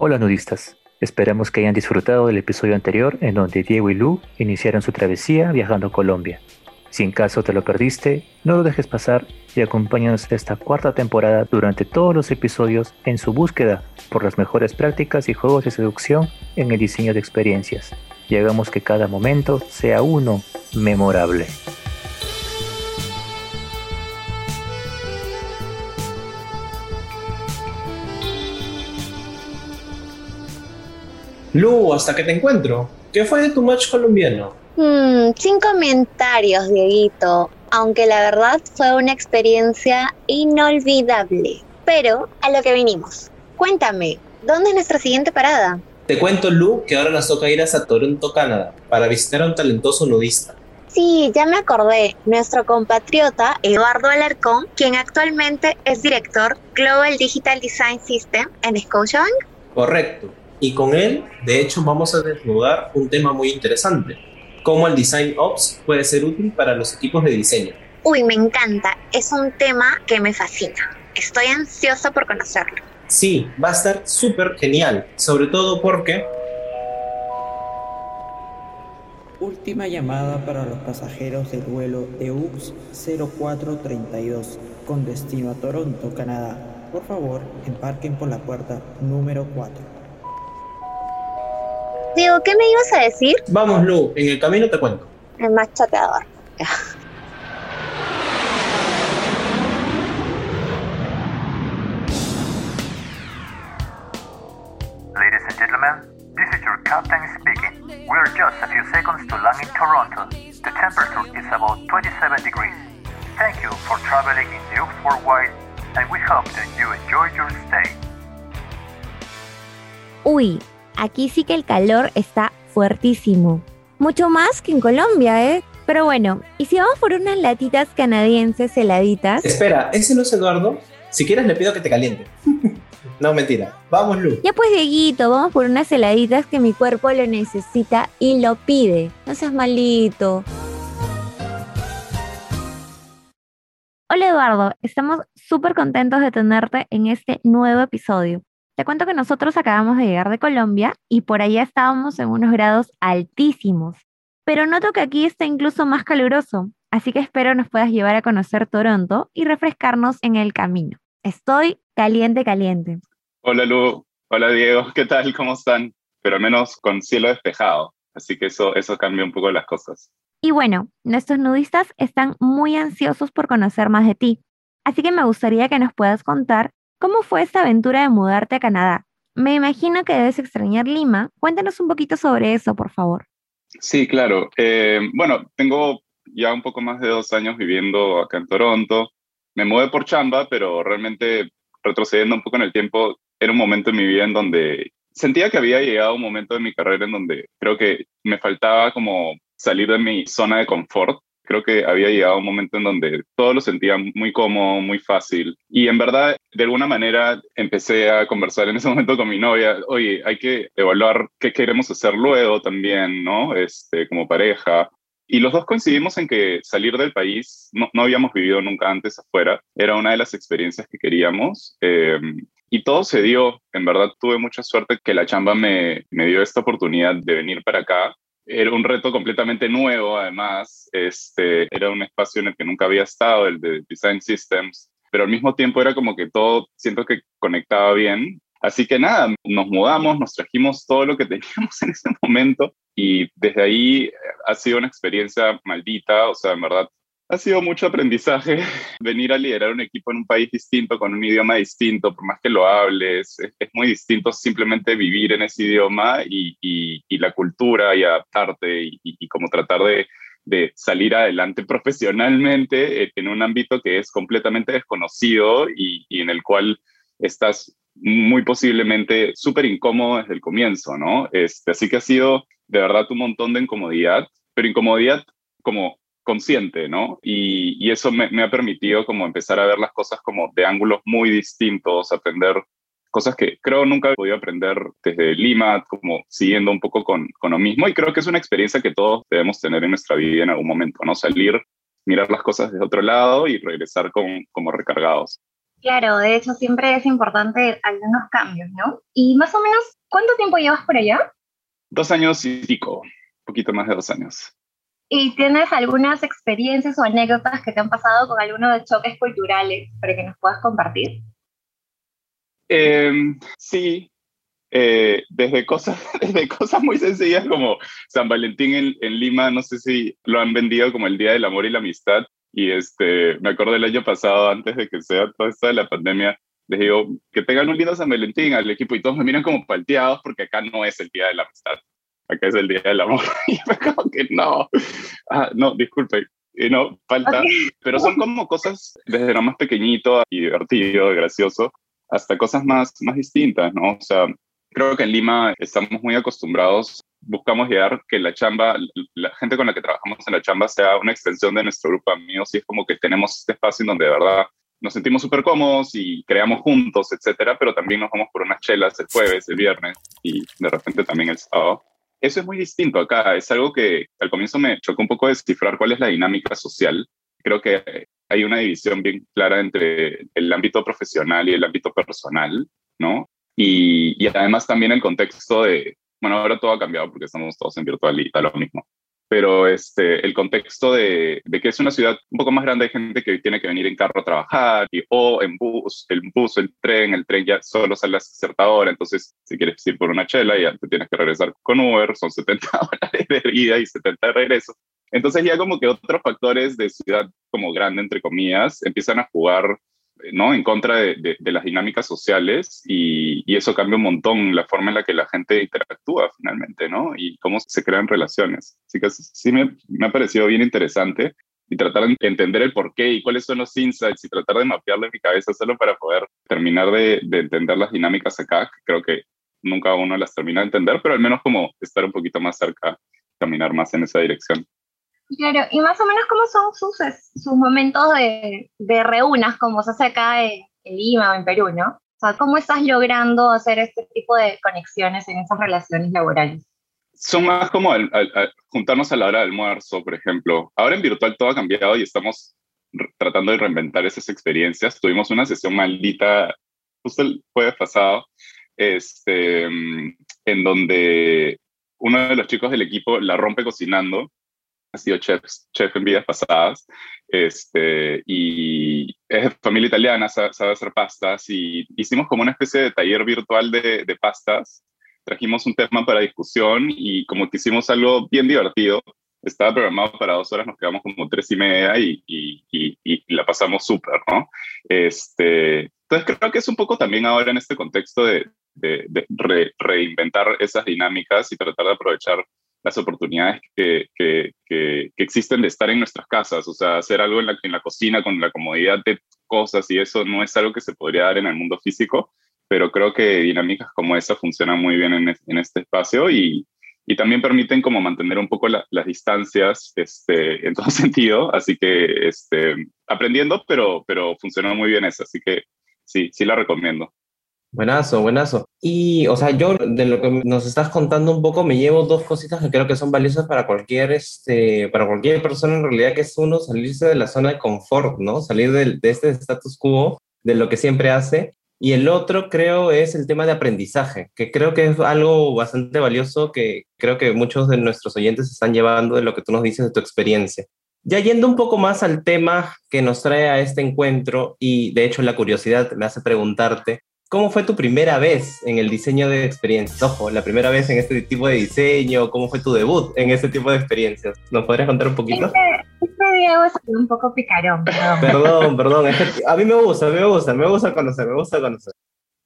Hola nudistas, esperamos que hayan disfrutado del episodio anterior en donde Diego y Lu iniciaron su travesía viajando a Colombia. Si en caso te lo perdiste, no lo dejes pasar y acompáñanos esta cuarta temporada durante todos los episodios en su búsqueda por las mejores prácticas y juegos de seducción en el diseño de experiencias y hagamos que cada momento sea uno memorable. Lu, hasta que te encuentro. ¿Qué fue de tu match colombiano? Hmm, sin comentarios, Dieguito. Aunque la verdad fue una experiencia inolvidable. Pero a lo que vinimos. Cuéntame, ¿dónde es nuestra siguiente parada? Te cuento, Lu, que ahora nos toca ir a Toronto, Canadá, para visitar a un talentoso nudista. Sí, ya me acordé. Nuestro compatriota Eduardo Alarcón, quien actualmente es director Global Digital Design System en Scotiabank. Correcto. Y con él, de hecho, vamos a desnudar un tema muy interesante, cómo el Design Ops puede ser útil para los equipos de diseño. Uy, me encanta, es un tema que me fascina. Estoy ansiosa por conocerlo. Sí, va a estar súper genial, sobre todo porque... Última llamada para los pasajeros del vuelo EUX 0432 con destino a Toronto, Canadá. Por favor, embarquen por la puerta número 4. Diego, ¿qué me ibas a decir? Vamos, Lu, en el camino te cuento. El más chateador. Ladies and gentlemen, this is your captain speaking. We are just a few seconds to land in Toronto. The temperature is about 27 degrees. Thank you for traveling in the Worldwide, and we hope that you enjoy your stay. Uy, aquí sí que el calor está fuertísimo. Mucho más que en Colombia, ¿eh? Pero bueno, ¿y si vamos por unas latitas canadienses heladitas? Espera, ¿ese no es Eduardo? Si quieres le pido que te caliente. no, mentira. Vamos, Lu. Ya pues, Dieguito, vamos por unas heladitas que mi cuerpo lo necesita y lo pide. No seas malito. Hola Eduardo, estamos súper contentos de tenerte en este nuevo episodio. Te cuento que nosotros acabamos de llegar de Colombia y por allá estábamos en unos grados altísimos. Pero noto que aquí está incluso más caluroso, así que espero nos puedas llevar a conocer Toronto y refrescarnos en el camino. Estoy caliente, caliente. Hola Lu, hola Diego, ¿qué tal? ¿Cómo están? Pero al menos con cielo despejado, así que eso, eso cambia un poco las cosas. Y bueno, nuestros nudistas están muy ansiosos por conocer más de ti, así que me gustaría que nos puedas contar ¿Cómo fue esta aventura de mudarte a Canadá? Me imagino que debes extrañar Lima. Cuéntanos un poquito sobre eso, por favor. Sí, claro. Eh, bueno, tengo ya un poco más de dos años viviendo acá en Toronto. Me mudé por chamba, pero realmente retrocediendo un poco en el tiempo, era un momento en mi vida en donde sentía que había llegado un momento de mi carrera en donde creo que me faltaba como salir de mi zona de confort creo que había llegado un momento en donde todo lo sentía muy cómodo, muy fácil. Y en verdad, de alguna manera, empecé a conversar en ese momento con mi novia, oye, hay que evaluar qué queremos hacer luego también, ¿no? Este, como pareja. Y los dos coincidimos en que salir del país, no, no habíamos vivido nunca antes afuera, era una de las experiencias que queríamos. Em, y todo se dio, en verdad tuve mucha suerte que la chamba me, me dio esta oportunidad de venir para acá era un reto completamente nuevo, además. Este, era un espacio en el que nunca había estado, el de Design Systems, pero al mismo tiempo era como que todo siento que conectaba bien. Así que nada, nos mudamos, nos trajimos todo lo que teníamos en ese momento y desde ahí ha sido una experiencia maldita, o sea, en verdad ha sido mucho aprendizaje venir a liderar un equipo en un país distinto, con un idioma distinto, por más que lo hables. Es, muy distinto simplemente vivir en ese idioma y, la cultura y adaptarte y, como tratar de, salir adelante profesionalmente en un ámbito que es completamente desconocido y, en el cual estás muy posiblemente súper incómodo desde el comienzo, ¿no? Este, así que ha sido de verdad un montón de incomodidad, pero incomodidad como consciente, ¿no? Y, eso me, ha permitido como empezar a ver las cosas como de ángulos muy distintos, aprender cosas que creo nunca he podido aprender desde Lima, como siguiendo un poco con, con lo mismo. Y creo que es una experiencia que todos debemos tener en nuestra vida en algún momento, ¿no? Salir, mirar las cosas de otro lado y regresar con, como recargados. Claro, de hecho siempre es importante algunos cambios, ¿no? Y más o menos, ¿cuánto tiempo llevas por allá? Dos años y pico, un poquito más de dos años. ¿Y tienes algunas experiencias o anécdotas que te han pasado con algunos de choques culturales para que nos puedas compartir? Em, sí, eh, desde, cosas, desde cosas muy sencillas como San Valentín en, en, Lima, no sé si lo han vendido como el Día del Amor y la Amistad. Y este, me acuerdo del año pasado, antes de que sea toda esta de la pandemia, les digo que tengan un lindo San Valentín al equipo y todos me miran como palteados porque acá no es el Día de la Amistad, acá es el Día del Amor. Y me como que no, ah, no, disculpe, y no, falta. Pero son como cosas desde lo más pequeñito y divertido, gracioso, hasta cosas más, más distintas, ¿no? O sea, creo que en Lima estamos muy acostumbrados, buscamos llegar que la chamba, la gente con la que trabajamos en la chamba sea una extensión de nuestro grupo de amigos y es como que tenemos este espacio en donde de verdad nos sentimos súper cómodos y creamos juntos, etcétera, pero también nos vamos por unas chelas el jueves, el viernes y de repente también el sábado. Eso es muy distinto acá, es algo que al comienzo me chocó un poco descifrar cuál es la dinámica social. Creo que hay una división bien clara entre el ámbito profesional y el ámbito personal, ¿no? Y, además también el contexto de, bueno, ahora todo ha cambiado porque estamos todos en virtual y está lo mismo, pero este, el contexto de, de, que es una ciudad un poco más grande, hay gente que tiene que venir en carro a trabajar y, o en bus, el bus, el tren, el tren ya solo sale a cierta hora, entonces si quieres ir por una chela ya te tienes que regresar con Uber, son 70 dólares de ida y 70 de regreso. Entonces ya como que otros factores de ciudad como grande, entre comillas, empiezan a jugar ¿no? en contra de, de, las dinámicas sociales y, y, eso cambia un montón la forma en la que la gente interactúa finalmente, ¿no? Y cómo se crean relaciones. Así que sí me, me ha parecido bien interesante y tratar de entender el por qué y cuáles son los insights y tratar de mapearlo en mi cabeza solo para poder terminar de, de entender las dinámicas acá, que creo que nunca uno las termina de entender, pero al menos como estar un poquito más cerca, caminar más en esa dirección. Claro, y más o menos cómo son sus, sus momentos de, de reunas, como se hace acá en, Lima o en Perú, ¿no? O sea, ¿cómo estás logrando hacer este tipo de conexiones en esas relaciones laborales? Son más como juntarnos a la hora del almuerzo, por ejemplo. Ahora en virtual todo ha cambiado y estamos tratando de reinventar esas experiencias. Tuvimos una sesión maldita justo el jueves pasado, este, en donde uno de los chicos del equipo la rompe cocinando ha sido chef, en vidas pasadas, este, y es de familia italiana, sabe, sabe, hacer pastas, y hicimos como una especie de taller virtual de, de, pastas, trajimos un tema para discusión y como que hicimos algo bien divertido, estaba programado para dos horas, nos quedamos como tres y media y, y, y, y la pasamos súper, ¿no? Este, entonces creo que es un poco también ahora en este contexto de, de, de re, reinventar esas dinámicas y tratar de aprovechar las oportunidades que, que, que, que, existen de estar en nuestras casas, o sea, hacer algo en la, en la cocina con la comodidad de cosas y eso no es algo que se podría dar en el mundo físico, pero creo que dinámicas como esa funcionan muy bien en, en este espacio y, y, también permiten como mantener un poco la, las distancias este, en todo sentido, así que este, aprendiendo, pero, pero funcionó muy bien eso, así que sí, sí la recomiendo. Buenazo, buenazo. Y, o sea, yo de lo que nos estás contando un poco me llevo dos cositas que creo que son valiosas para cualquier, este, para cualquier persona en realidad, que es uno, salirse de la zona de confort, ¿no? Salir de, este status quo, de lo que siempre hace. Y el otro creo es el tema de aprendizaje, que creo que es algo bastante valioso que creo que muchos de nuestros oyentes están llevando de lo que tú nos dices de tu experiencia. Ya yendo un poco más al tema que nos trae a este encuentro, y de hecho la curiosidad me hace preguntarte, ¿Cómo fue tu primera vez en el diseño de experiencias? Ojo, la primera vez en este tipo de diseño, ¿cómo fue tu debut en este tipo de experiencias? ¿Nos podrías contar un poquito? Este, este Diego es un poco picarón, perdón. Perdón, perdón. a mí me gusta, a mí me gusta, me gusta conocer, me gusta conocer.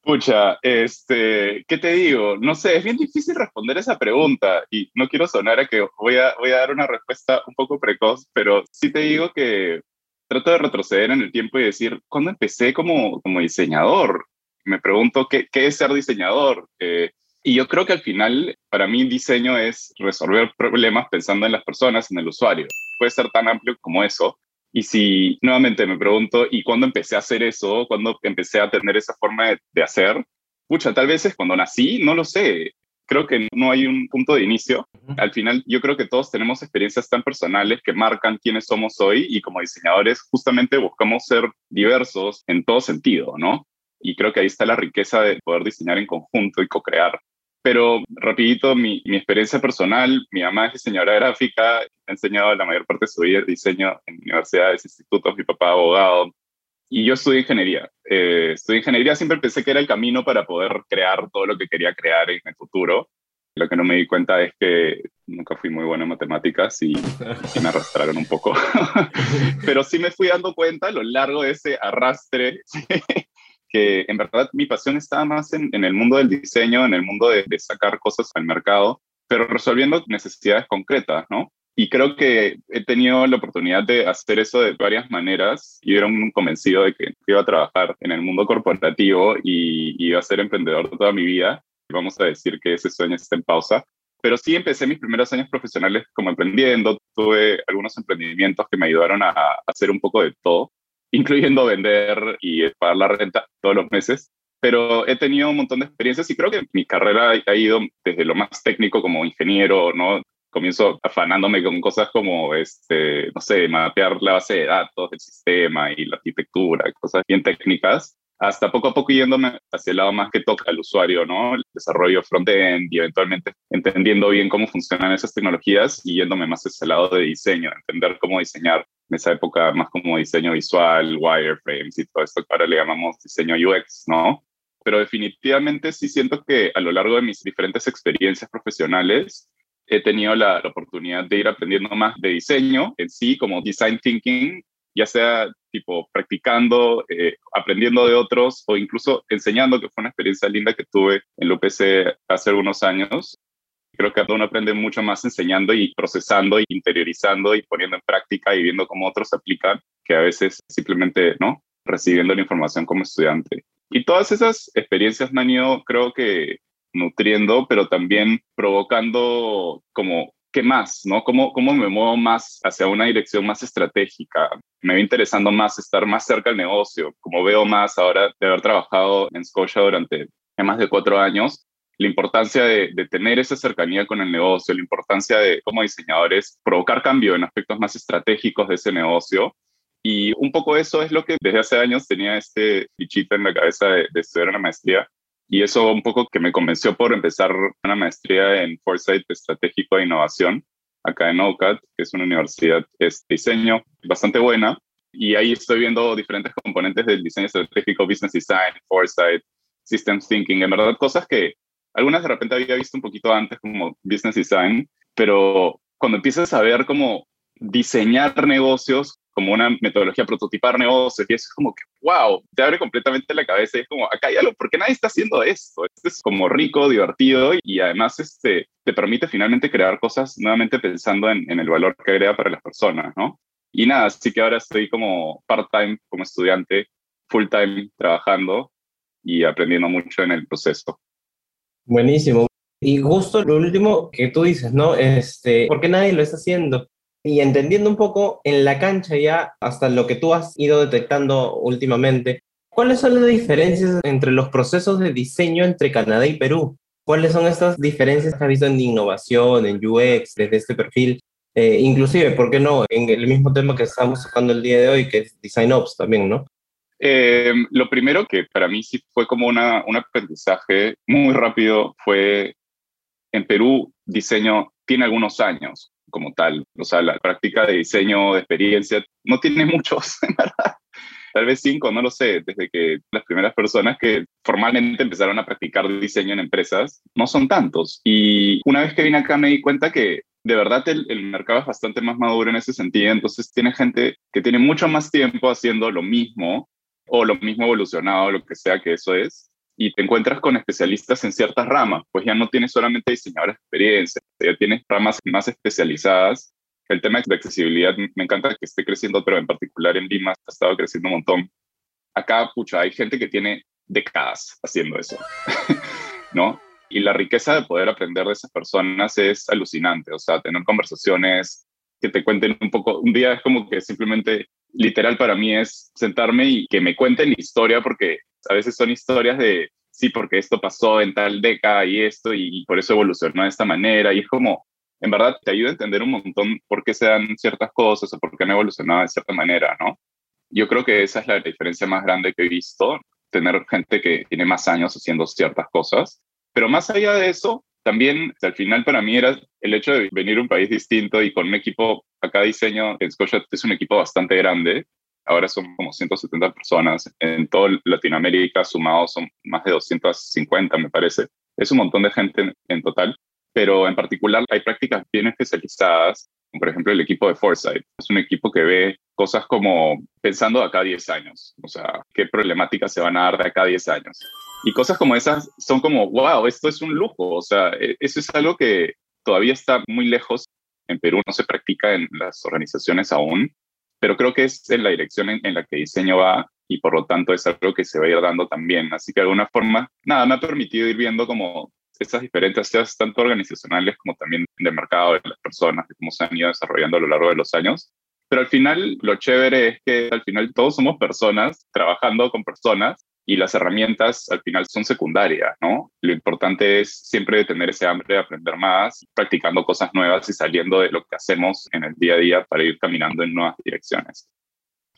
Pucha, este, ¿qué te digo? No sé, es bien difícil responder esa pregunta y no quiero sonar a que voy a, voy a dar una respuesta un poco precoz, pero sí te digo que trato de retroceder en el tiempo y decir, ¿cuándo empecé como, como diseñador? Me pregunto qué, qué es ser diseñador. Eh, y yo creo que al final, para mí, diseño es resolver problemas pensando en las personas, en el usuario. Puede ser tan amplio como eso. Y si nuevamente me pregunto, ¿y cuándo empecé a hacer eso? ¿Cuándo empecé a tener esa forma de, de hacer? Pucha, tal vez es cuando nací, no lo sé. creo que no hay un punto de inicio. Al final, yo creo que todos tenemos experiencias tan personales que marcan quiénes somos hoy y como diseñadores justamente buscamos ser diversos en todo sentido, ¿no? Y creo que ahí está la riqueza de poder diseñar en conjunto y co-crear. Pero rapidito, mi, mi, experiencia personal, mi mamá es diseñadora gráfica, ha enseñado la mayor parte de su vida diseño en universidades, institutos, mi papá abogado, y yo estudié ingeniería. Eh, estudié ingeniería, siempre pensé que era el camino para poder crear todo lo que quería crear en el futuro. Lo que no me di cuenta es que nunca fui muy bueno en matemáticas y, me arrastraron un poco. Pero sí me fui dando cuenta a lo largo de ese arrastre que en verdad mi pasión estaba más en, en el mundo del diseño, en el mundo de, de sacar cosas al mercado, pero resolviendo necesidades concretas, ¿no? Y creo que he tenido la oportunidad de hacer eso de varias maneras. Yo era un convencido de que iba a trabajar en el mundo corporativo y iba a ser emprendedor toda mi vida. Vamos a decir que ese sueño está en pausa. Pero sí empecé mis primeros años profesionales como emprendiendo. Tuve algunos emprendimientos que me ayudaron a hacer un poco de todo, incluyendo vender y pagar la renta todos los meses pero he tenido un montón de experiencias y creo que mi carrera ha ido desde lo más técnico como ingeniero, ¿no? comienzo afanándome con cosas como, este, no sé, mapear la base de datos del sistema y la arquitectura, cosas bien técnicas, hasta poco a poco yéndome hacia el lado más que toca al usuario, ¿no? El desarrollo front-end y eventualmente entendiendo bien cómo funcionan esas tecnologías y yéndome más hacia el lado de diseño, entender cómo diseñar esa época más como diseño visual, wireframes y todo esto que ahora le llamamos diseño UX, ¿no? Pero definitivamente sí siento que a lo largo de mis diferentes experiencias profesionales, he tenido la, oportunidad de ir aprendiendo más de diseño en sí, como design thinking, ya sea tipo practicando, eh, aprendiendo de otros o incluso enseñando, que fue una experiencia linda que tuve en la UPC hace algunos años. Creo que uno aprende mucho más enseñando y procesando y interiorizando y poniendo en práctica y viendo cómo otros aplican que a veces simplemente, ¿no? Recibiendo la información como estudiante. Y todas esas experiencias me han ido, creo que, nutriendo, pero también provocando como, ¿qué más? ¿no? ¿Cómo, ¿Cómo me muevo más hacia una dirección más estratégica? Me va interesando más estar más cerca del negocio, como veo más ahora de haber trabajado en Scotia durante más de cuatro años, la importancia de, de, tener esa cercanía con el negocio, la importancia de, como diseñadores, provocar cambio en aspectos más estratégicos de ese negocio. Y un poco eso es lo que desde hace años tenía este bichito en la cabeza de, de estudiar una maestría y eso un poco que me convenció por empezar una maestría en Foresight Estratégico e Innovación, acá en OCAD, que es una universidad de diseño bastante buena. Y ahí estoy viendo diferentes componentes del diseño estratégico, business design, foresight, systems thinking, en verdad cosas que algunas de repente había visto un poquito antes como business design, pero cuando empiezas a ver cómo diseñar negocios como una metodología prototipar negocios y eso es como que, wow, te abre completamente la cabeza y es como, acá hay algo, ¿por qué nadie está haciendo esto? Esto es como rico, divertido y además este, te permite finalmente crear cosas nuevamente pensando en, en el valor que agrega para las personas, ¿no? Y nada, así que ahora estoy como part-time, como estudiante, full-time trabajando y aprendiendo mucho en el proceso. Buenísimo. Y justo lo último que tú dices, ¿no? Este, ¿Por qué nadie lo está haciendo? y entendiendo un poco en la cancha ya, hasta lo que tú has ido detectando últimamente, ¿cuáles son las diferencias entre los procesos de diseño entre Canadá y Perú? ¿Cuáles son estas diferencias que has visto en innovación, en UX, desde este perfil? Eh, inclusive, ¿por qué no? En el mismo tema que estamos tocando el día de hoy, que es Design Ops también, ¿no? Eh, lo primero que para mí sí fue como una, un aprendizaje muy rápido fue en Perú diseño tiene algunos años como tal. O sea, la práctica de diseño, de experiencia, no tiene muchos, verdad. Tal vez cinco, no lo sé, desde que las primeras personas que formalmente empezaron a practicar diseño en empresas no son tantos. Y una vez que vine acá me di cuenta que de verdad el, el, mercado es bastante más maduro en ese sentido, entonces tiene gente que tiene mucho más tiempo haciendo lo mismo o lo mismo evolucionado, lo que sea que eso es, y te encuentras con especialistas en ciertas ramas, pues ya no tienes solamente diseñadores de experiencia, ya tienes ramas más especializadas. El tema de accesibilidad me encanta que esté creciendo, pero en particular en Lima ha estado creciendo un montón. Acá, pucha, hay gente que tiene décadas haciendo eso, ¿no? Y la riqueza de poder aprender de esas personas es alucinante, o sea, tener conversaciones que te cuenten un poco, un día es como que simplemente, literal para mí es sentarme y que me cuenten la historia, porque a veces son historias de sí, porque esto pasó en tal década y esto, y, por eso evolucionó de esta manera, y es como, en verdad, te ayuda a entender un montón por qué se dan ciertas cosas o por qué han evolucionado de cierta manera, ¿no? Yo creo que esa es la diferencia más grande que he visto, tener gente que tiene más años haciendo ciertas cosas, pero más allá de eso, también al final para mí era el hecho de venir a un país distinto y con un equipo, acá diseño, en es un equipo bastante grande, ahora son como 170 personas, en toda Latinoamérica sumados son más de 250 me parece, es un montón de gente en, total, pero en particular hay prácticas bien especializadas, como por ejemplo el equipo de Foresight, es un equipo que ve cosas como pensando de acá a 10 años, o sea, qué problemáticas se van a dar de acá a 10 años. Y cosas como esas son como, wow, esto es un lujo, o sea, e, eso es algo que todavía está muy lejos. En Perú no se practica en las organizaciones aún, pero creo que es en la dirección en, la que diseño va y por lo tanto es algo que se va a ir dando también. Así que de alguna forma, nada, me ha permitido ir viendo como esas diferencias, tanto organizacionales como también de mercado de las personas, de cómo se han ido desarrollando a lo largo de los años. Pero al final, lo chévere es que al final todos somos personas trabajando con personas y las herramientas al final son secundarias, ¿no? Lo importante es siempre tener ese hambre de aprender más, practicando cosas nuevas y saliendo de lo que hacemos en el día a día para ir caminando en nuevas direcciones.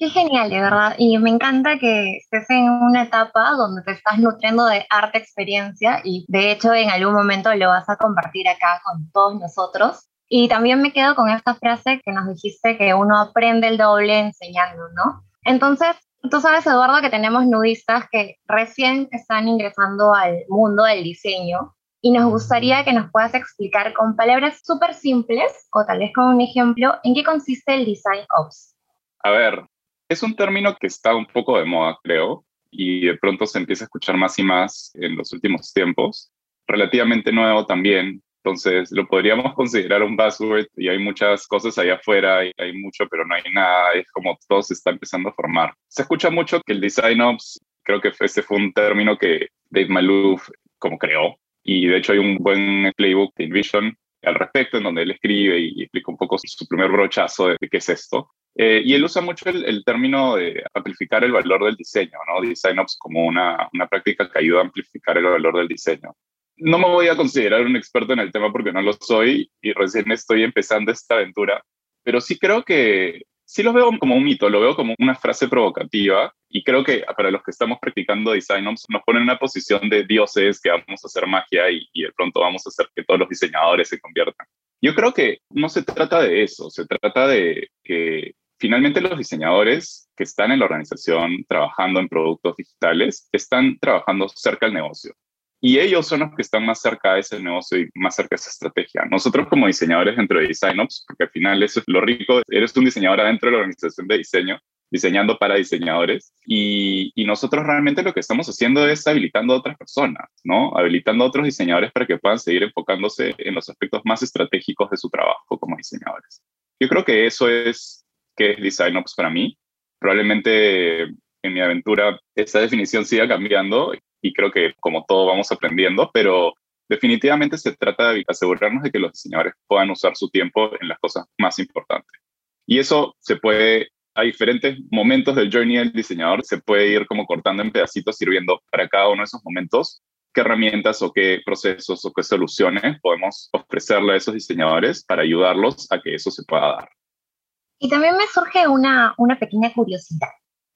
Qué genial, de verdad. Y me encanta que estés en una etapa donde te estás nutriendo de arte experiencia y de hecho en algún momento lo vas a compartir acá con todos nosotros. Y también me quedo con esta frase que nos dijiste que uno aprende el doble enseñando, ¿no? Entonces, Tú sabes, Eduardo, que tenemos nudistas que recién están ingresando al mundo del diseño y nos gustaría que nos puedas explicar con palabras súper simples o tal vez con un ejemplo en qué consiste el Design Ops. A ver, es un término que está un poco de moda, creo, y de pronto se empieza a escuchar más y más en los últimos tiempos. Relativamente nuevo también, entonces, lo podríamos considerar un buzzword y hay muchas cosas allá afuera y hay mucho, pero no hay nada. Es como todo se está empezando a formar. Se escucha mucho que el design ops, creo que ese fue un término que Dave Malouf como creó. Y de hecho hay un buen playbook de InVision al respecto, en donde él escribe y explica un poco su primer brochazo de qué es esto. Eh, y él usa mucho el, el, término de amplificar el valor del diseño, ¿no? Design Ops como una, una práctica que ayuda a amplificar el valor del diseño no me voy a considerar un experto en el tema porque no lo soy y recién estoy empezando esta aventura, pero sí creo que sí lo veo como un mito, lo veo como una frase provocativa y creo que para los que estamos practicando design nos ponen en una posición de dioses que vamos a hacer magia y, y de pronto vamos a hacer que todos los diseñadores se conviertan. Yo creo que no se trata de eso, se trata de que finalmente los diseñadores que están en la organización trabajando en productos digitales están trabajando cerca del negocio. Y ellos son los que están más cerca de ese negocio y más cerca de esa estrategia. Nosotros como diseñadores dentro de DesignOps, porque al final eso es lo rico, eres un diseñador adentro de la organización de diseño, diseñando para diseñadores. Y, y, nosotros realmente lo que estamos haciendo es habilitando a otras personas, ¿no? Habilitando a otros diseñadores para que puedan seguir enfocándose en los aspectos más estratégicos de su trabajo como diseñadores. Yo creo que eso es que es DesignOps para mí. Probablemente en mi aventura esa definición siga cambiando y creo que como todo vamos aprendiendo, pero definitivamente se trata de asegurarnos de que los diseñadores puedan usar su tiempo en las cosas más importantes. Y eso se puede, a diferentes momentos del journey del diseñador, se puede ir como cortando en pedacitos, sirviendo para cada uno de esos momentos qué herramientas o qué procesos o qué soluciones podemos ofrecerle a esos diseñadores para ayudarlos a que eso se pueda dar. Y también me surge una, una pequeña curiosidad.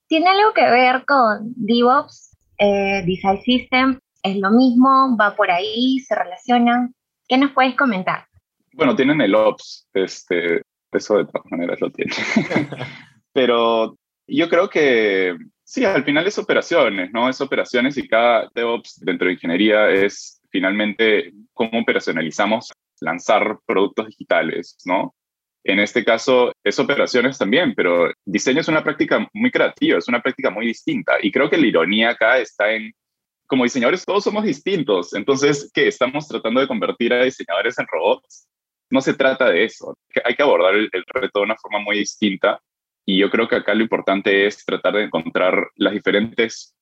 ¿Tiene algo que ver con DevOps eh, Design System es lo mismo, va por ahí, se relacionan. ¿Qué nos puedes comentar? Bueno, tienen el Ops, este, eso de todas maneras lo tiene. Pero yo creo que sí, al final es operaciones, ¿no? Es operaciones y cada DevOps dentro de ingeniería es finalmente cómo operacionalizamos lanzar productos digitales, ¿no? En este caso es operaciones también, pero diseño es una práctica muy creativa, es una práctica muy distinta. Y creo que la ironía acá está en, como diseñadores todos somos distintos, entonces, ¿qué? ¿Estamos tratando de convertir a diseñadores en robots? No se trata de eso, hay que abordar el, reto de una forma muy distinta. Y yo creo que acá lo importante es tratar de encontrar las diferentes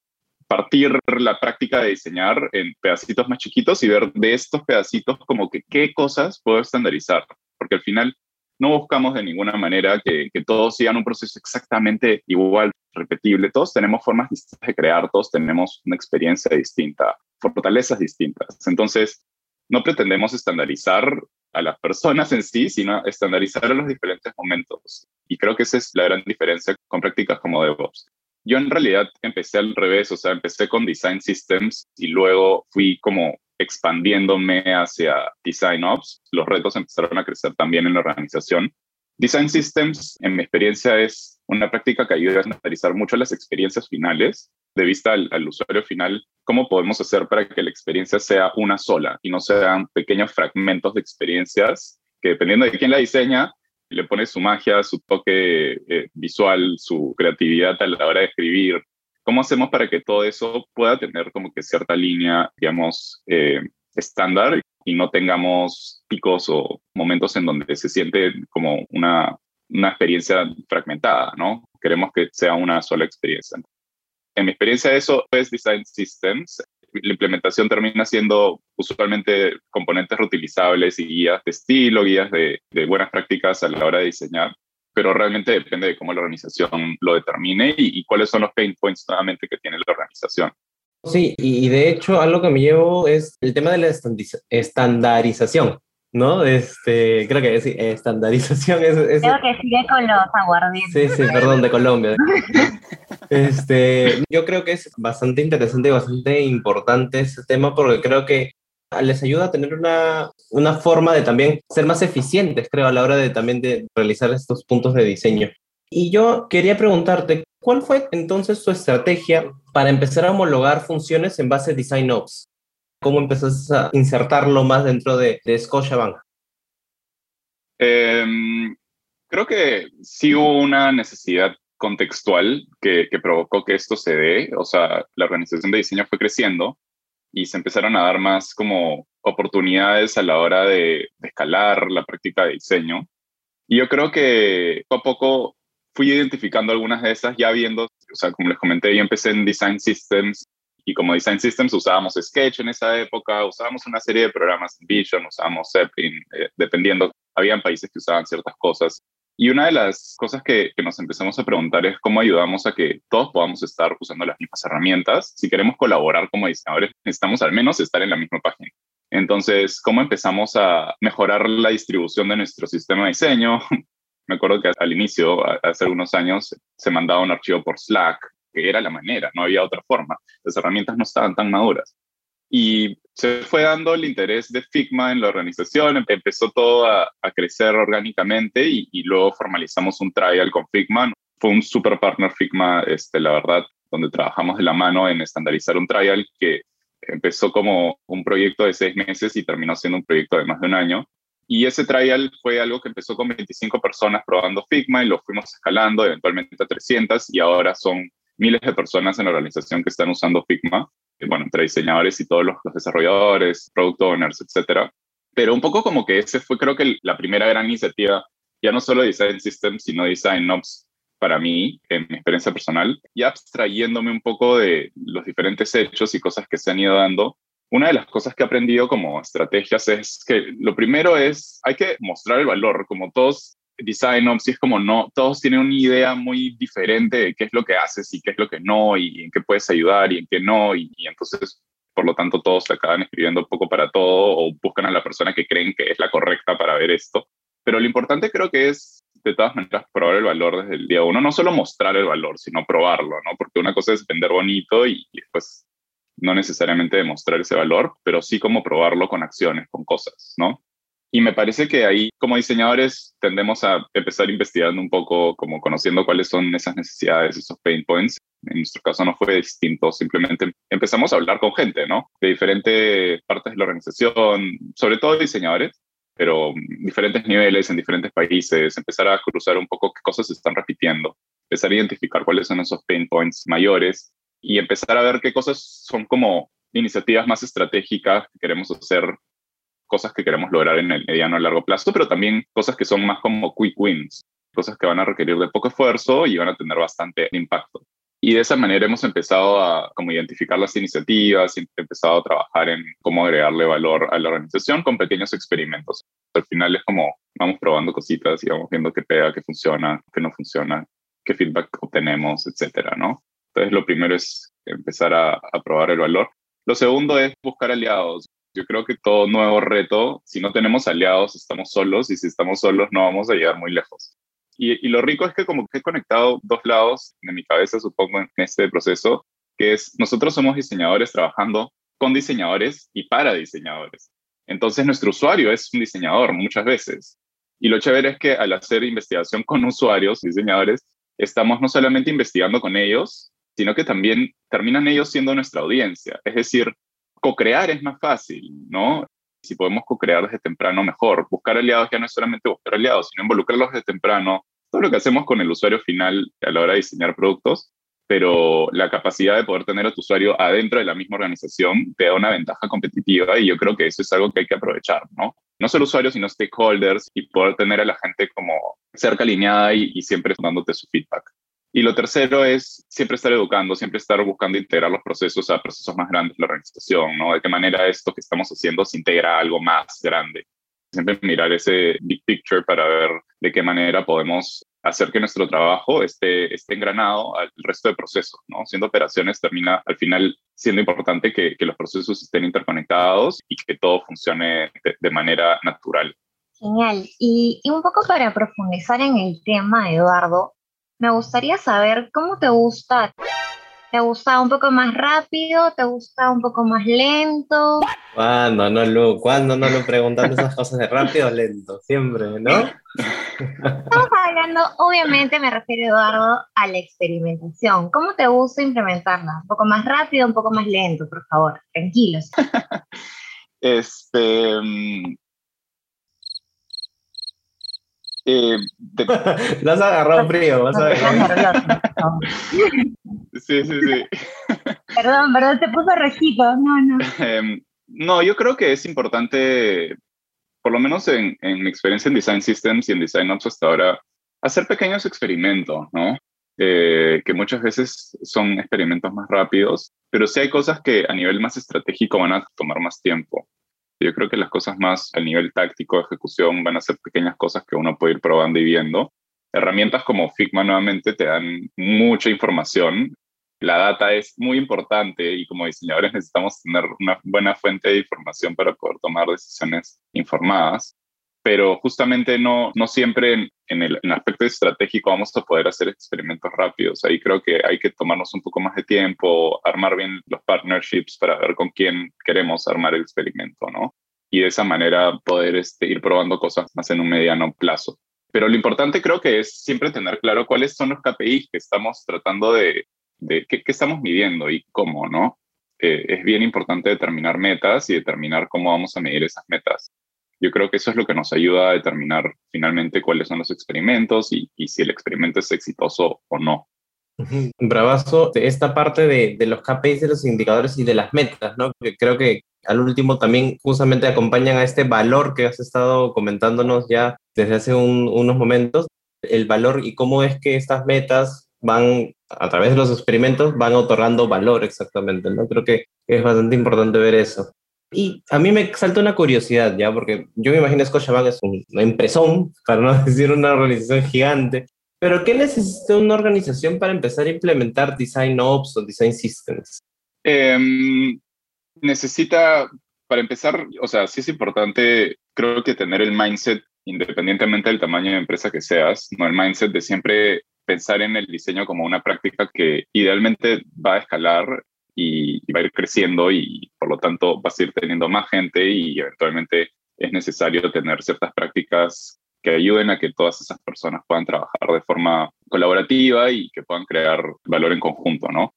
partir la práctica de diseñar en pedacitos más chiquitos y ver de estos pedacitos como que qué cosas puedo estandarizar, porque al final no buscamos de ninguna manera que, todos sigan un proceso exactamente igual, repetible. Todos tenemos formas distintas de crear, todos tenemos una experiencia distinta. fortalezas distintas. Entonces, no pretendemos estandarizar a las personas en sí, sino estandarizar a los diferentes momentos. Y creo que esa es la gran diferencia con prácticas como DevOps. Yo en realidad empecé al revés, o sea, empecé con Design Systems y luego fui como expandiéndome hacia Design Ops. Los retos empezaron a crecer también en la organización. Design Systems, en mi experiencia, es una práctica que ayuda a estandarizar mucho las experiencias finales de vista al, usuario final, cómo podemos hacer para que la experiencia sea una sola y no sean pequeños fragmentos de experiencias que dependiendo de quién la diseña, le pone su magia, su toque eh, visual, su creatividad a la hora de escribir. ¿Cómo hacemos para que todo eso pueda tener como que cierta línea, digamos, eh, estándar y no tengamos picos o momentos en donde se siente como una, una experiencia fragmentada, ¿no? Queremos que sea una sola experiencia en mi experiencia eso es Design Systems. La implementación termina siendo usualmente componentes reutilizables y guías de estilo, guías de, buenas prácticas a la hora de diseñar, pero realmente depende de cómo la organización lo determine y, cuáles son los pain points nuevamente que tiene la organización. Sí, y de hecho algo que me llevo es el tema de la estandarización. ¿no? Este, creo que sí, estandarización es, Creo que sigue con los aguardientes. Sí, sí, perdón, de Colombia. este, yo creo que es bastante interesante y bastante importante ese tema porque creo que les ayuda a tener una, una forma de también ser más eficientes, creo, a la hora de también de realizar estos puntos de diseño. Y yo quería preguntarte, ¿cuál fue entonces su estrategia para empezar a homologar funciones en base a Design Ops? ¿Cómo empezaste a insertarlo más dentro de, de Scotiabank? Em, creo que sí hubo una necesidad contextual que, que, provocó que esto se dé. O sea, la organización de diseño fue creciendo y se empezaron a dar más como oportunidades a la hora de, de escalar la práctica de diseño. Y yo creo que poco a poco fui identificando algunas de esas ya viendo, o sea, como les comenté, yo empecé en Design Systems y como Design Systems usábamos Sketch en esa época, usábamos una serie de programas, Vision, usábamos Zeppelin, eh, dependiendo, habían países que usaban ciertas cosas. Y una de las cosas que, nos empezamos a preguntar es cómo ayudamos a que todos podamos estar usando las mismas herramientas. Si queremos colaborar como diseñadores, necesitamos al menos estar en la misma página. Entonces, ¿cómo empezamos a mejorar la distribución de nuestro sistema de diseño? Me acuerdo que al inicio, hace algunos años, se mandaba un archivo por Slack que era la manera, no había otra forma. Las herramientas no estaban tan maduras. Y se fue dando el interés de Figma en la organización, empezó todo a, crecer orgánicamente y, luego formalizamos un trial con Figma. Fue un super partner Figma, este, la verdad, donde trabajamos de la mano en estandarizar un trial que empezó como un proyecto de seis meses y terminó siendo un proyecto de más de un año. Y ese trial fue algo que empezó con 25 personas probando Figma y lo fuimos escalando eventualmente a 300 y ahora son miles de personas en la organización que están usando Figma, bueno, entre diseñadores y todos los, desarrolladores, product owners, etcétera. Pero un poco como que ese fue creo que la primera gran iniciativa, ya no solo Design Systems, sino Design Ops para mí, en mi experiencia personal, y abstrayéndome un poco de los diferentes hechos y cosas que se han ido dando, una de las cosas que he aprendido como estrategias es que lo primero es, hay que mostrar el valor, como todos design ops es como no, todos tienen una idea muy diferente de qué es lo que haces y qué es lo que no, y, en qué puedes ayudar y en qué no, y, entonces, por lo tanto, todos se acaban escribiendo poco para todo o buscan a la persona que creen que es la correcta para ver esto. Pero lo importante creo que es, de todas maneras, probar el valor desde el día uno, no solo mostrar el valor, sino probarlo, ¿no? Porque una cosa es vender bonito y, y después no necesariamente demostrar ese valor, pero sí como probarlo con acciones, con cosas, ¿no? Y me parece que ahí, como diseñadores, tendemos a empezar investigando un poco, como conociendo cuáles son esas necesidades, esos pain points. En nuestro caso no fue distinto, simplemente empezamos a hablar con gente, ¿no? De diferentes partes de la organización, sobre todo diseñadores, pero diferentes niveles en diferentes países, empezar a cruzar un poco qué cosas se están repitiendo, empezar a identificar cuáles son esos pain points mayores y empezar a ver qué cosas son como iniciativas más estratégicas que queremos hacer cosas que queremos lograr en el mediano a largo plazo, pero también cosas que son más como quick wins, cosas que van a requerir de poco esfuerzo y van a tener bastante impacto. Y de esa manera hemos empezado a como identificar las iniciativas, empezado a trabajar en cómo agregarle valor a la organización con pequeños experimentos. Al final es como vamos probando cositas y vamos viendo qué pega, qué funciona, qué no funciona, qué feedback obtenemos, etcétera, ¿no? Entonces lo primero es empezar a, a probar el valor Lo segundo es buscar aliados. Yo creo que todo nuevo reto, si no tenemos aliados, estamos solos y si estamos solos no vamos a llegar muy lejos. Y, lo rico es que como que he conectado dos lados de mi cabeza, supongo, en este proceso, que es nosotros somos diseñadores trabajando con diseñadores y para diseñadores. Entonces nuestro usuario es un diseñador muchas veces. Y lo chévere es que al hacer investigación con usuarios, diseñadores, estamos no solamente investigando con ellos, sino que también terminan ellos siendo nuestra audiencia. Es decir, co-crear es más fácil, ¿no? Si podemos co-crear desde temprano, mejor. Buscar aliados ya no es solamente buscar aliados, sino involucrarlos desde temprano. Todo lo que hacemos con el usuario final a la hora de diseñar productos, pero la capacidad de poder tener a tu usuario adentro de la misma organización te da una ventaja competitiva y yo creo que eso es algo que hay que aprovechar, ¿no? No solo usuarios, sino stakeholders y poder tener a la gente como cerca alineada y, y siempre dándote su feedback. Y lo tercero es siempre estar educando, siempre estar buscando integrar los procesos a procesos más grandes de la organización, ¿no? De qué manera esto que estamos haciendo se integra a algo más grande. Siempre mirar ese big picture para ver de qué manera podemos hacer que nuestro trabajo esté, esté engranado al resto de procesos, ¿no? Siendo operaciones termina al final siendo importante que, que los procesos estén interconectados y que todo funcione de, de manera natural. Genial. Y, y, un poco para profundizar en el tema, Eduardo, me gustaría saber cómo te gusta. ¿Te gusta un poco más rápido? ¿Te gusta un poco más lento? ¿Cuándo no lo, ¿cuándo no lo preguntando esas cosas de rápido o lento? Siempre, ¿no? Estamos hablando, obviamente me refiero, Eduardo, a la experimentación. ¿Cómo te gusta implementarla? ¿Un poco más rápido, un poco más lento, por favor? Tranquilos. este, eh, Lo has agarrado frío, vas a ver. sí, sí, sí. Perdón, perdón, te puso rojito. No, no. Em, no, yo creo que es importante, por lo menos en, en, mi experiencia en Design Systems y en Design Ops hasta ahora, hacer pequeños experimentos, ¿no? Eh, que muchas veces son experimentos más rápidos, pero sí hay cosas que a nivel más estratégico van a tomar más tiempo. Yo creo que las cosas más a nivel táctico de ejecución van a ser pequeñas cosas que uno puede ir probando y viendo. Herramientas como Figma nuevamente te dan mucha información. La data es muy importante y como diseñadores necesitamos tener una buena fuente de información para poder tomar decisiones informadas pero justamente no, no siempre en, el, aspecto estratégico vamos a poder hacer experimentos rápidos. Ahí creo que hay que tomarnos un poco más de tiempo, armar bien los partnerships para ver con quién queremos armar el experimento, ¿no? Y de esa manera poder este, ir probando cosas más en un mediano plazo. Pero lo importante creo que es siempre tener claro cuáles son los KPIs que estamos tratando de, de qué, estamos midiendo y cómo, ¿no? Eh, es bien importante determinar metas y determinar cómo vamos a medir esas metas. Yo creo que eso es lo que nos ayuda a determinar finalmente cuáles son los experimentos y, si el experimento es exitoso o no. Bravazo, esta parte de, de, los KPIs, de los indicadores y de las metas, ¿no? Que creo que al último también justamente acompañan a este valor que has estado comentándonos ya desde hace unos momentos, el valor y cómo es que estas metas van, a través de los experimentos, van otorgando valor exactamente, ¿no? Creo que es bastante importante ver eso. Y a mí me salta una curiosidad, ¿ya? Porque yo me imagino Scotiabank es una empresón, para no decir una organización gigante. Pero ¿qué necesita una organización para empezar a implementar Design Ops o Design Systems? Em, necesita, para empezar, o sea, sí es importante, creo que tener el mindset, independientemente del tamaño de empresa que seas, ¿no? el mindset de siempre pensar en el diseño como una práctica que idealmente va a escalar y, va a ir creciendo y por lo tanto vas a ir teniendo más gente y eventualmente es necesario tener ciertas prácticas que ayuden a que todas esas personas puedan trabajar de forma colaborativa y que puedan crear valor en conjunto, ¿no?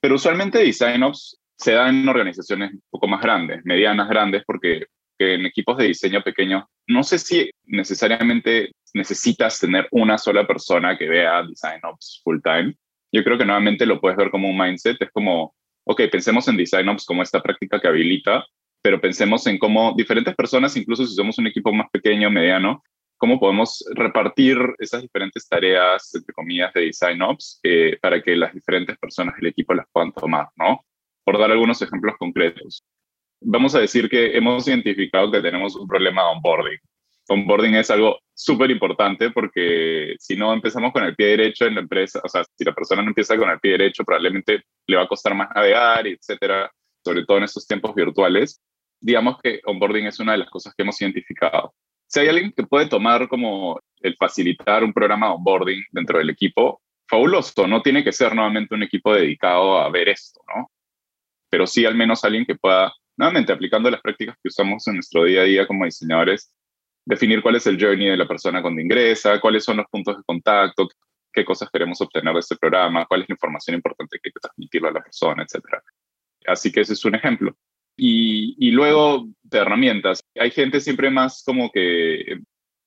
Pero usualmente Design Ops se da en organizaciones un poco más grandes, medianas grandes, porque en equipos de diseño pequeños, no sé si necesariamente necesitas tener una sola persona que vea Design Ops full time. Yo creo que nuevamente lo puedes ver como un mindset, es como ok, pensemos en Design Ops como esta práctica que habilita, pero pensemos en cómo diferentes personas, incluso si somos un equipo más pequeño, mediano, cómo podemos repartir esas diferentes tareas, entre comillas, de Design Ops eh, para que las diferentes personas del equipo las puedan tomar, ¿no? Por dar algunos ejemplos concretos. Vamos a decir que hemos identificado que tenemos un problema de onboarding onboarding es algo súper importante porque si no empezamos con el pie derecho en la empresa, o sea, si la persona no empieza con el pie derecho, probablemente le va a costar más navegar, etcétera. sobre todo en estos tiempos virtuales, digamos que onboarding es una de las cosas que hemos identificado. Si hay alguien que puede tomar como el facilitar un programa de onboarding dentro del equipo, fabuloso, no tiene que ser nuevamente un equipo dedicado a ver esto, ¿no? Pero sí al menos alguien que pueda, nuevamente aplicando las prácticas que usamos en nuestro día a día como diseñadores, definir cuál es el journey de la persona cuando ingresa, cuáles son los puntos de contacto, qué cosas queremos obtener de este programa, cuál es la información importante que hay que transmitirle a la persona, etc. Así que ese es un ejemplo. Y, luego de herramientas. Hay gente siempre más como que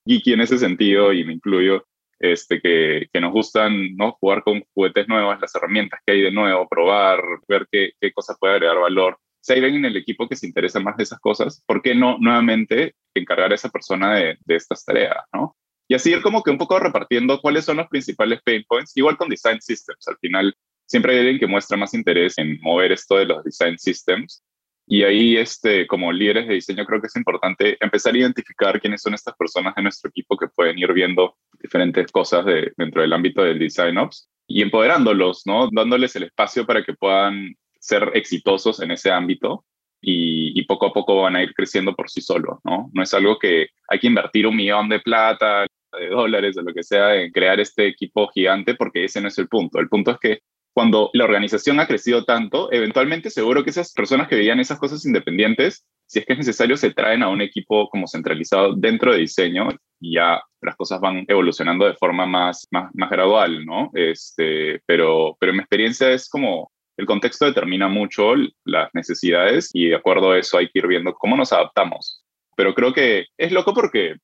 geeky en ese sentido, y me incluyo, este, que, que nos gustan ¿no? jugar con juguetes nuevos, las herramientas que hay de nuevo, probar, ver qué, qué cosa puede agregar valor. Si hay alguien en el equipo que se interesa más de esas cosas, ¿por qué no nuevamente encargar a esa persona de, de estas tareas? ¿no? Y así ir como que un poco repartiendo cuáles son los principales pain points, igual con design systems. Al final, siempre hay alguien que muestra más interés en mover esto de los design systems. Y ahí, este, como líderes de diseño, creo que es importante empezar a identificar quiénes son estas personas de nuestro equipo que pueden ir viendo diferentes cosas de, dentro del ámbito del design ops y empoderándolos, ¿no? Dándoles el espacio para que puedan ser exitosos en ese ámbito y, poco a poco van a ir creciendo por sí solos, ¿no? No es algo que hay que invertir un millón de plata, de dólares, de lo que sea, en crear este equipo gigante, porque ese no es el punto. El punto es que cuando la organización ha crecido tanto, eventualmente seguro que esas personas que veían esas cosas independientes, si es que es necesario, se traen a un equipo como centralizado dentro de diseño y ya las cosas van evolucionando de forma más, más, más gradual, ¿no? Este, pero, pero mi experiencia es como el contexto determina mucho las necesidades y de acuerdo a eso hay que ir viendo cómo nos adaptamos. Pero creo que es loco porque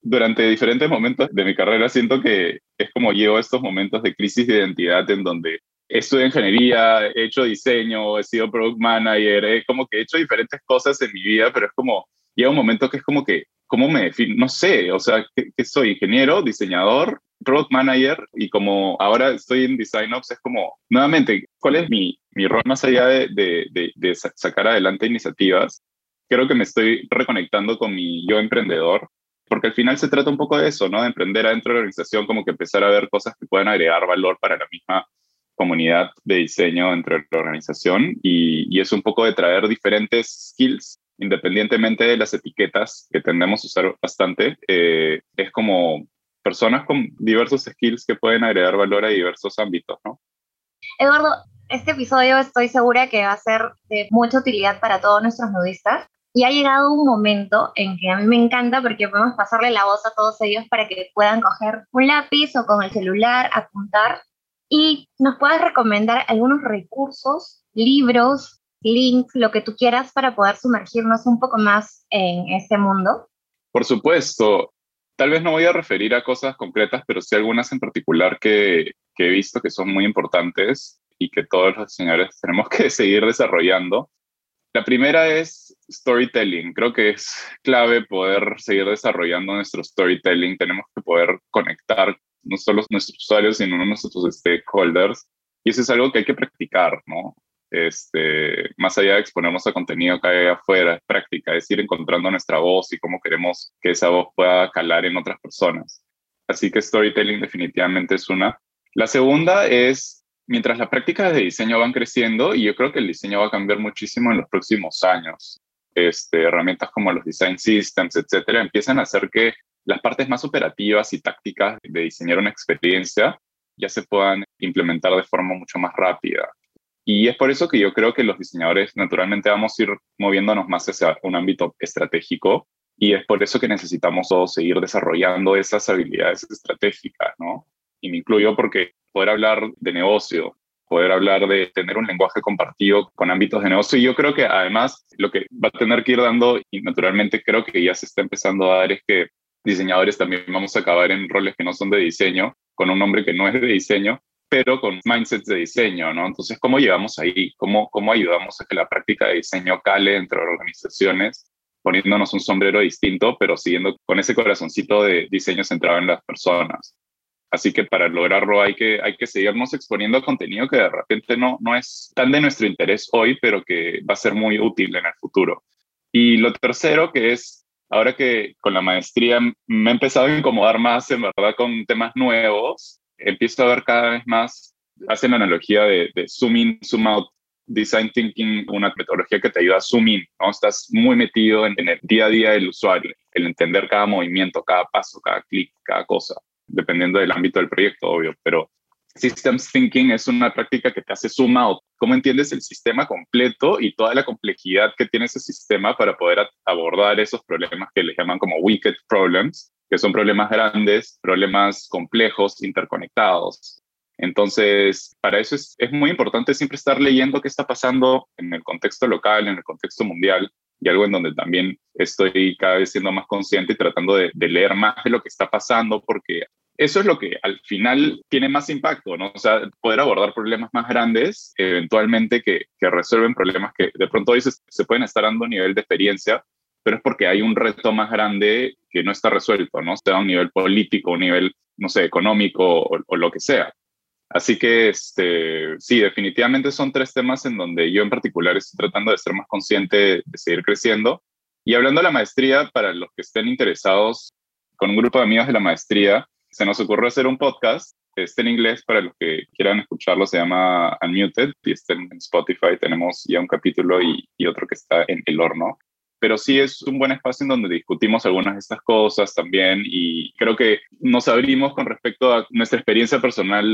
durante diferentes momentos de mi carrera siento que es como llevo estos momentos de crisis de identidad en donde estudio ingeniería, he hecho diseño, he sido product manager, he como que he hecho diferentes cosas en mi vida, pero es como, llega un momento que es como que, ¿cómo me defino? No sé, o sea, ¿qué, soy? ¿Ingeniero? ¿Diseñador? Product manager y como ahora estoy en Design Ops, es como, nuevamente, ¿cuál es mi, mi rol más allá de, de, de, sacar adelante iniciativas? Creo que me estoy reconectando con mi yo emprendedor, porque al final se trata un poco de eso, ¿no? De emprender adentro de la organización, como que empezar a ver cosas que pueden agregar valor para la misma comunidad de diseño dentro de la organización y, y es un poco de traer diferentes skills independientemente de las etiquetas que tendemos a usar bastante, eh, es como personas con diversos skills que pueden agregar valor a diversos ámbitos, ¿no? Eduardo, este episodio estoy segura que va a ser de mucha utilidad para todos nuestros nudistas. Y ha llegado un momento en que a mí me encanta porque podemos pasarle la voz a todos ellos para que puedan coger un lápiz o con el celular, apuntar y nos puedas recomendar algunos recursos, libros, links, lo que tú quieras para poder sumergirnos un poco más en este mundo. Por supuesto, tal vez no voy a referir a cosas concretas, pero sí algunas en particular que, he visto que son muy importantes y que todos los diseñadores tenemos que seguir desarrollando. La primera es storytelling. Creo que es clave poder seguir desarrollando nuestro storytelling. Tenemos que poder conectar no solo nuestros usuarios, sino nuestros stakeholders. Y eso es algo que hay que practicar, ¿no? Este, más allá de exponernos a contenido que hay afuera, es práctica, es ir encontrando nuestra voz y cómo queremos que esa voz pueda calar en otras personas. Así que storytelling definitivamente es una. La segunda es, mientras las prácticas de diseño van creciendo, y yo creo que el diseño va a cambiar muchísimo en los próximos años, este, herramientas como los design systems, etcétera, empiezan a hacer que las partes más operativas y tácticas de diseñar una experiencia ya se puedan implementar de forma mucho más rápida. Y es por eso que yo creo que los diseñadores naturalmente vamos a ir moviéndonos más hacia un ámbito estratégico y es por eso que necesitamos todos seguir desarrollando esas habilidades estratégicas, ¿no? Y me incluyo porque poder hablar de negocio, poder hablar de tener un lenguaje compartido con ámbitos de negocio. Y yo creo que además lo que va a tener que ir dando, y naturalmente creo que ya se está empezando a dar, es que diseñadores también vamos a acabar en roles que no son de diseño, con un nombre que no es de diseño, pero con mindsets de diseño, ¿no? Entonces, ¿cómo llevamos ahí? ¿Cómo, cómo ayudamos a que la práctica de diseño cale entre organizaciones, poniéndonos un sombrero distinto, pero siguiendo con ese corazoncito de diseño centrado en las personas? Así que para lograrlo hay que, hay que seguirnos exponiendo contenido que de repente no, no es tan de nuestro interés hoy, pero que va a ser muy útil en el futuro. Y lo tercero, que es ahora que con la maestría me he empezado a incomodar más, en verdad, con temas nuevos, empiezo a ver cada vez más, hacen la analogía de, zoom in, zoom out design thinking una metodología que te ayuda a zoom in, ¿no? Estás muy metido en, en el día a día del usuario, el entender cada movimiento, cada paso, cada clic, cada cosa, dependiendo del ámbito del proyecto, obvio, pero Systems Thinking es una práctica que te hace zoom out. ¿Cómo entiendes el sistema completo y toda la complejidad que tiene ese sistema para poder abordar esos problemas que les llaman como wicked problems, que son problemas grandes, problemas complejos, interconectados? Entonces, para eso es, muy importante siempre estar leyendo qué está pasando en el contexto local, en el contexto mundial, y algo en donde también estoy cada vez siendo más consciente y tratando de, leer más de lo que está pasando, porque eso es lo que al final tiene más impacto, ¿no? O sea, poder abordar problemas más grandes, eventualmente que, resuelven problemas que de pronto hoy se, pueden estar dando a nivel de experiencia, pero es porque hay un reto más grande que no está resuelto, ¿no? Sea a un nivel político, un nivel, no sé, económico o, lo que sea. Así que, este, sí, definitivamente son tres temas en donde yo en particular estoy tratando de ser más consciente de seguir creciendo. Y hablando de la maestría, para los que estén interesados, con un grupo de amigos de la maestría, se nos ocurrió hacer un podcast. Este en inglés, para los que quieran escucharlo, se llama Unmuted y está en Spotify. Tenemos ya un capítulo y otro que está en el horno pero sí es un buen espacio en donde discutimos algunas de estas cosas también y creo que nos abrimos con respecto a nuestra experiencia personal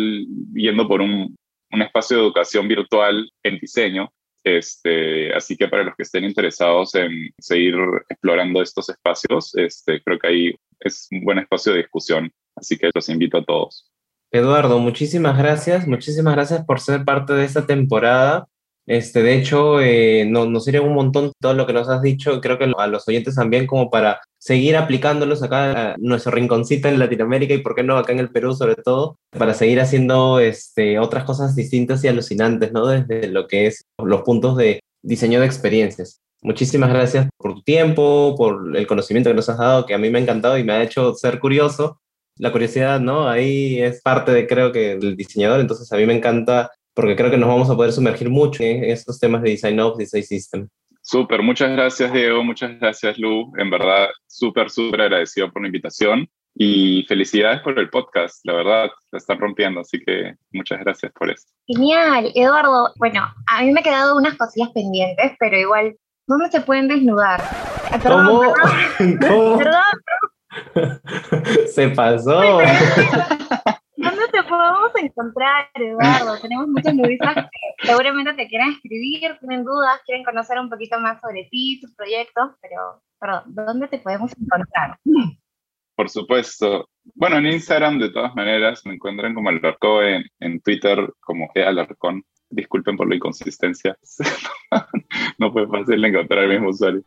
yendo por un, un espacio de educación virtual en diseño. Este, así que para los que estén interesados en seguir explorando estos espacios, este, creo que ahí es un buen espacio de discusión Así que los invito a todos. Eduardo, muchísimas gracias, muchísimas gracias por ser parte de esta temporada. Este, de hecho, eh, no, nos sirve un montón todo lo que nos has dicho, creo que a los oyentes también como para seguir aplicándolos acá a nuestro rinconcito en Latinoamérica y por qué no acá en el Perú sobre todo, para seguir haciendo este, otras cosas distintas y alucinantes, ¿no? Desde lo que es los puntos de diseño de experiencias. Muchísimas gracias por tu tiempo, por el conocimiento que nos has dado, que a mí me ha encantado y me ha hecho ser curioso la curiosidad, ¿no? Ahí es parte de, creo que, del diseñador, entonces a mí me encanta porque creo que nos vamos a poder sumergir mucho en estos temas de Design Ops, Design System. Súper, muchas gracias Diego, muchas gracias Lu, en verdad súper, súper agradecido por la invitación y felicidades por el podcast, la verdad, la están rompiendo, así que muchas gracias por esto. Genial, Eduardo, bueno, a mí me han quedado unas cosillas pendientes, pero igual, ¿dónde se pueden desnudar? ¿Cómo? ¿Cómo? Perdón, Se pasó. ¿Dónde te podemos encontrar, Eduardo? Tenemos muchos nudistas que seguramente te quieran escribir, tienen dudas, quieren conocer un poquito más sobre ti, tus proyectos, pero, perdón, ¿dónde te podemos encontrar? Por supuesto. Bueno, en Instagram, de todas maneras, me encuentran como Alarcón, en, en Twitter como Alarcón. Disculpen por la inconsistencia. no fue fácil encontrar el mismo usuario.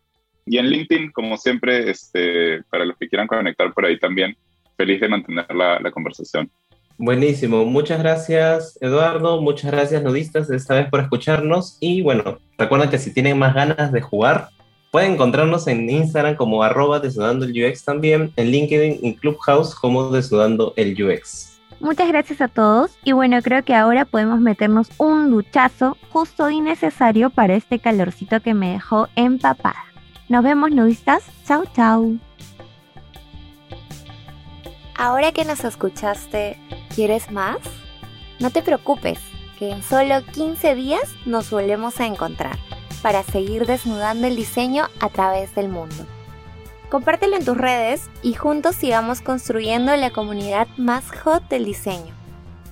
Y en LinkedIn, como siempre, este, para los que quieran conectar por ahí también, feliz de mantener la, la conversación. Buenísimo, muchas gracias Eduardo, muchas gracias nudistas esta vez por escucharnos y bueno, recuerden que si tienen más ganas de jugar, pueden encontrarnos en Instagram como arroba desnudando el UX también, en LinkedIn y Clubhouse como desnudando el UX. Muchas gracias a todos y bueno, creo que ahora podemos meternos un duchazo justo y necesario para este calorcito que me dejó empapada. Nos vemos nudistas. Chao, chao. Ahora que nos escuchaste, ¿quieres más? No te preocupes, que en solo 15 días nos volvemos a encontrar para seguir desnudando el diseño a través del mundo. Compártelo en tus redes y juntos sigamos construyendo la comunidad más hot del diseño.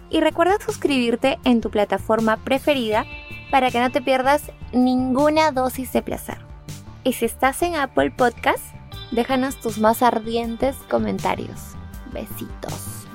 Y recuerda suscribirte en tu plataforma preferida para que no te pierdas ninguna dosis de placer. Y si estás en Apple Podcast, déjanos tus más ardientes comentarios. Besitos.